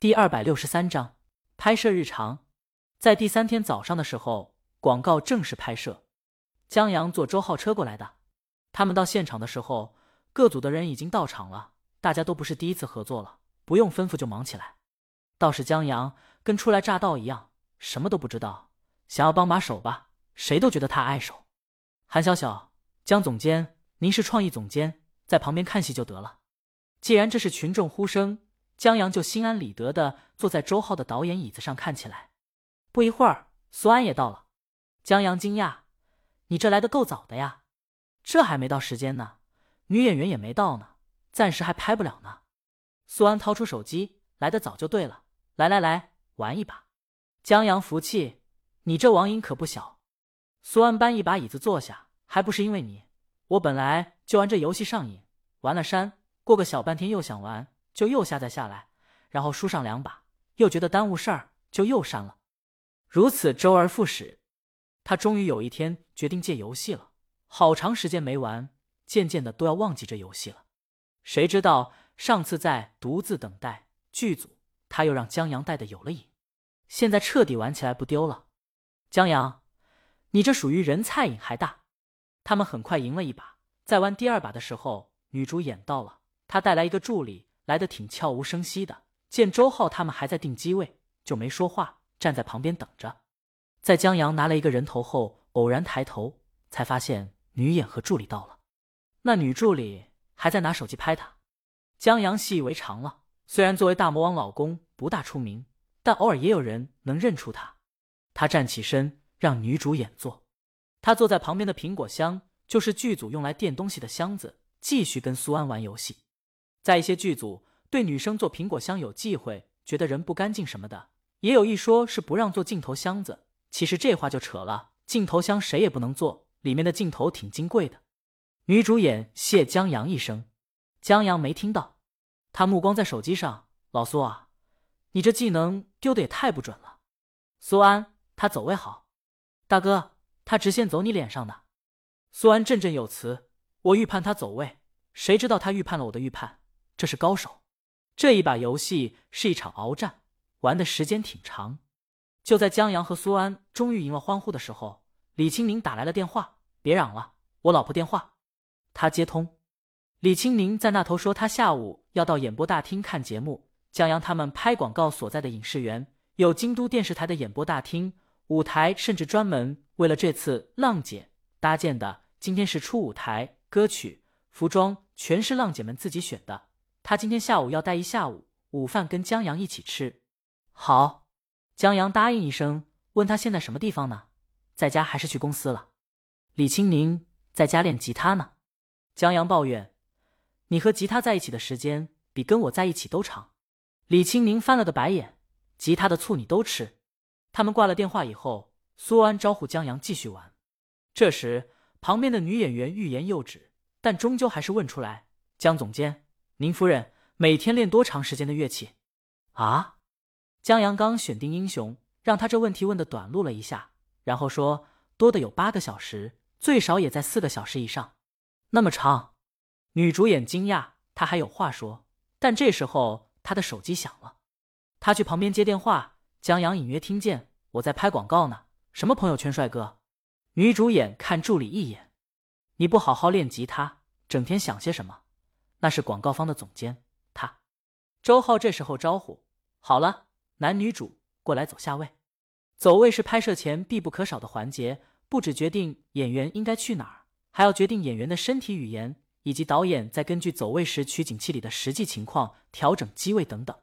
第二百六十三章拍摄日常。在第三天早上的时候，广告正式拍摄。江阳坐周浩车过来的。他们到现场的时候，各组的人已经到场了。大家都不是第一次合作了，不用吩咐就忙起来。倒是江阳跟初来乍到一样，什么都不知道，想要帮把手吧，谁都觉得他碍手。韩小小，江总监，您是创意总监，在旁边看戏就得了。既然这是群众呼声。江阳就心安理得的坐在周浩的导演椅子上看起来。不一会儿，苏安也到了。江阳惊讶：“你这来的够早的呀，这还没到时间呢，女演员也没到呢，暂时还拍不了呢。”苏安掏出手机：“来的早就对了，来来来，玩一把。”江阳服气：“你这网瘾可不小。”苏安搬一把椅子坐下：“还不是因为你，我本来就玩这游戏上瘾，玩了删，过个小半天又想玩。”就又下载下来，然后输上两把，又觉得耽误事儿，就又删了。如此周而复始，他终于有一天决定戒游戏了。好长时间没玩，渐渐的都要忘记这游戏了。谁知道上次在独自等待剧组，他又让江阳带的有了瘾，现在彻底玩起来不丢了。江阳，你这属于人菜瘾还大。他们很快赢了一把，在玩第二把的时候，女主演到了，她带来一个助理。来的挺悄无声息的，见周浩他们还在定机位，就没说话，站在旁边等着。在江阳拿了一个人头后，偶然抬头，才发现女演和助理到了。那女助理还在拿手机拍他。江阳习以为常了，虽然作为大魔王老公不大出名，但偶尔也有人能认出他。他站起身，让女主演坐。他坐在旁边的苹果箱，就是剧组用来垫东西的箱子，继续跟苏安玩游戏。在一些剧组，对女生做苹果箱有忌讳，觉得人不干净什么的，也有一说是不让做镜头箱子。其实这话就扯了，镜头箱谁也不能做，里面的镜头挺金贵的。女主演谢江阳一声，江阳没听到，他目光在手机上。老苏啊，你这技能丢的也太不准了。苏安，他走位好，大哥，他直线走你脸上的。苏安振振有词，我预判他走位，谁知道他预判了我的预判。这是高手，这一把游戏是一场鏖战，玩的时间挺长。就在江阳和苏安终于赢了欢呼的时候，李青宁打来了电话：“别嚷了，我老婆电话。”他接通，李青宁在那头说：“他下午要到演播大厅看节目。江阳他们拍广告所在的影视园有京都电视台的演播大厅，舞台甚至专门为了这次浪姐搭建的。今天是初舞台，歌曲、服装全是浪姐们自己选的。”他今天下午要待一下午，午饭跟江阳一起吃。好，江阳答应一声，问他现在什么地方呢？在家还是去公司了？李青宁在家练吉他呢。江阳抱怨：“你和吉他在一起的时间比跟我在一起都长。”李青宁翻了个白眼：“吉他的醋你都吃。”他们挂了电话以后，苏安招呼江阳继续玩。这时，旁边的女演员欲言又止，但终究还是问出来：“江总监。”宁夫人每天练多长时间的乐器？啊？江阳刚选定英雄，让他这问题问的短路了一下，然后说多的有八个小时，最少也在四个小时以上。那么长？女主演惊讶，她还有话说，但这时候她的手机响了，她去旁边接电话。江阳隐约听见我在拍广告呢，什么朋友圈帅哥？女主演看助理一眼，你不好好练吉他，整天想些什么？那是广告方的总监，他周浩这时候招呼好了，男女主过来走下位。走位是拍摄前必不可少的环节，不只决定演员应该去哪儿，还要决定演员的身体语言，以及导演在根据走位时取景器里的实际情况调整机位等等。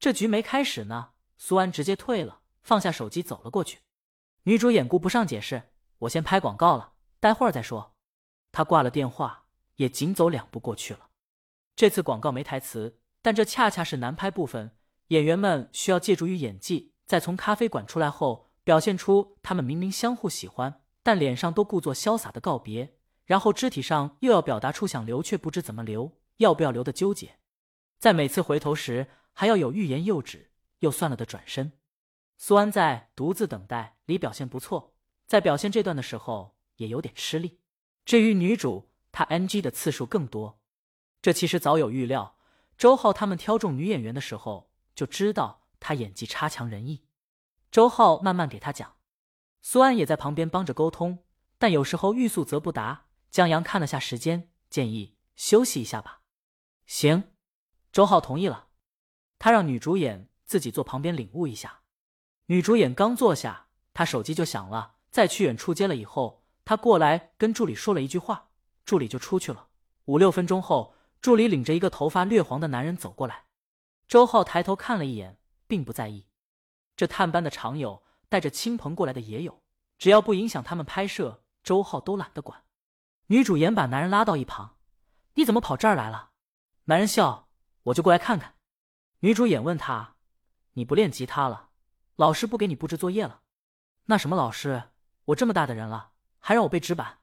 这局没开始呢，苏安直接退了，放下手机走了过去。女主掩顾不上解释，我先拍广告了，待会儿再说。他挂了电话，也紧走两步过去了。这次广告没台词，但这恰恰是难拍部分。演员们需要借助于演技，在从咖啡馆出来后，表现出他们明明相互喜欢，但脸上都故作潇洒的告别，然后肢体上又要表达出想留却不知怎么留、要不要留的纠结。在每次回头时，还要有欲言又止、又算了的转身。苏安在独自等待里表现不错，在表现这段的时候也有点吃力。至于女主，她 NG 的次数更多。这其实早有预料。周浩他们挑中女演员的时候，就知道她演技差强人意。周浩慢慢给她讲，苏安也在旁边帮着沟通，但有时候欲速则不达。江阳看了下时间，建议休息一下吧。行，周浩同意了。他让女主演自己坐旁边领悟一下。女主演刚坐下，他手机就响了。在去远处接了以后，他过来跟助理说了一句话，助理就出去了。五六分钟后，助理领着一个头发略黄的男人走过来。周浩抬头看了一眼，并不在意。这探班的常有，带着亲朋过来的也有，只要不影响他们拍摄，周浩都懒得管。女主演把男人拉到一旁：“你怎么跑这儿来了？”男人笑：“我就过来看看。”女主演问他：“你不练吉他了？老师不给你布置作业了？”“那什么老师？我这么大的人了，还让我背纸板？”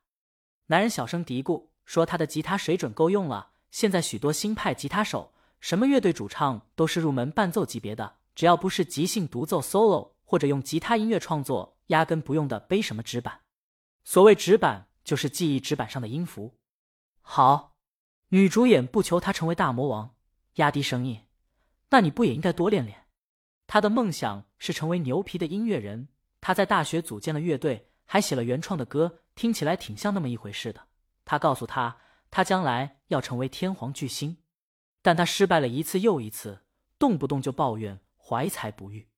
男人小声嘀咕说：“他的吉他水准够用了，现在许多新派吉他手，什么乐队主唱都是入门伴奏级别的。”只要不是即兴独奏 solo 或者用吉他音乐创作，压根不用的背什么纸板。所谓纸板，就是记忆纸板上的音符。好，女主演不求他成为大魔王，压低声音：“那你不也应该多练练？”他的梦想是成为牛皮的音乐人。他在大学组建了乐队，还写了原创的歌，听起来挺像那么一回事的。他告诉他，他将来要成为天皇巨星，但他失败了一次又一次，动不动就抱怨。怀才不遇，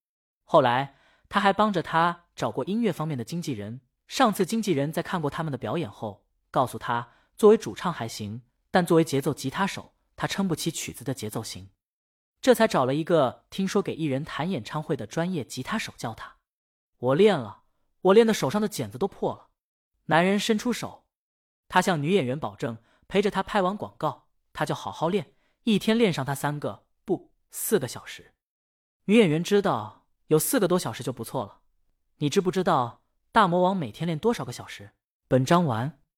后来他还帮着他找过音乐方面的经纪人。上次经纪人在看过他们的表演后，告诉他，作为主唱还行，但作为节奏吉他手，他撑不起曲子的节奏型。这才找了一个听说给艺人弹演唱会的专业吉他手教他。我练了，我练的手上的茧子都破了。男人伸出手，他向女演员保证，陪着他拍完广告，他就好好练，一天练上他三个不四个小时。女演员知道有四个多小时就不错了。你知不知道大魔王每天练多少个小时？本章完。